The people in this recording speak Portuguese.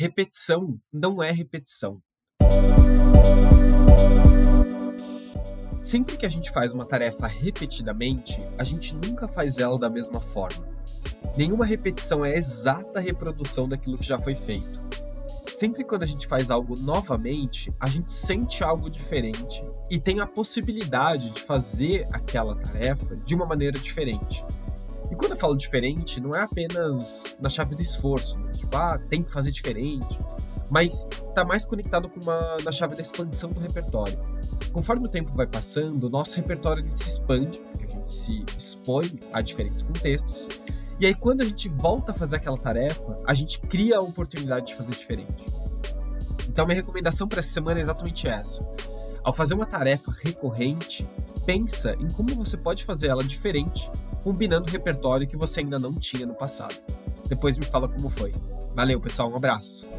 repetição não é repetição. Sempre que a gente faz uma tarefa repetidamente, a gente nunca faz ela da mesma forma. Nenhuma repetição é exata reprodução daquilo que já foi feito. Sempre quando a gente faz algo novamente, a gente sente algo diferente e tem a possibilidade de fazer aquela tarefa de uma maneira diferente. E quando eu falo diferente, não é apenas na chave do esforço, né? tipo, ah, tem que fazer diferente, mas está mais conectado com uma na chave da expansão do repertório. Conforme o tempo vai passando, o nosso repertório se expande, porque a gente se expõe a diferentes contextos. E aí, quando a gente volta a fazer aquela tarefa, a gente cria a oportunidade de fazer diferente. Então, minha recomendação para essa semana é exatamente essa. Ao fazer uma tarefa recorrente, pensa em como você pode fazer ela diferente, combinando repertório que você ainda não tinha no passado. Depois me fala como foi. Valeu, pessoal, um abraço.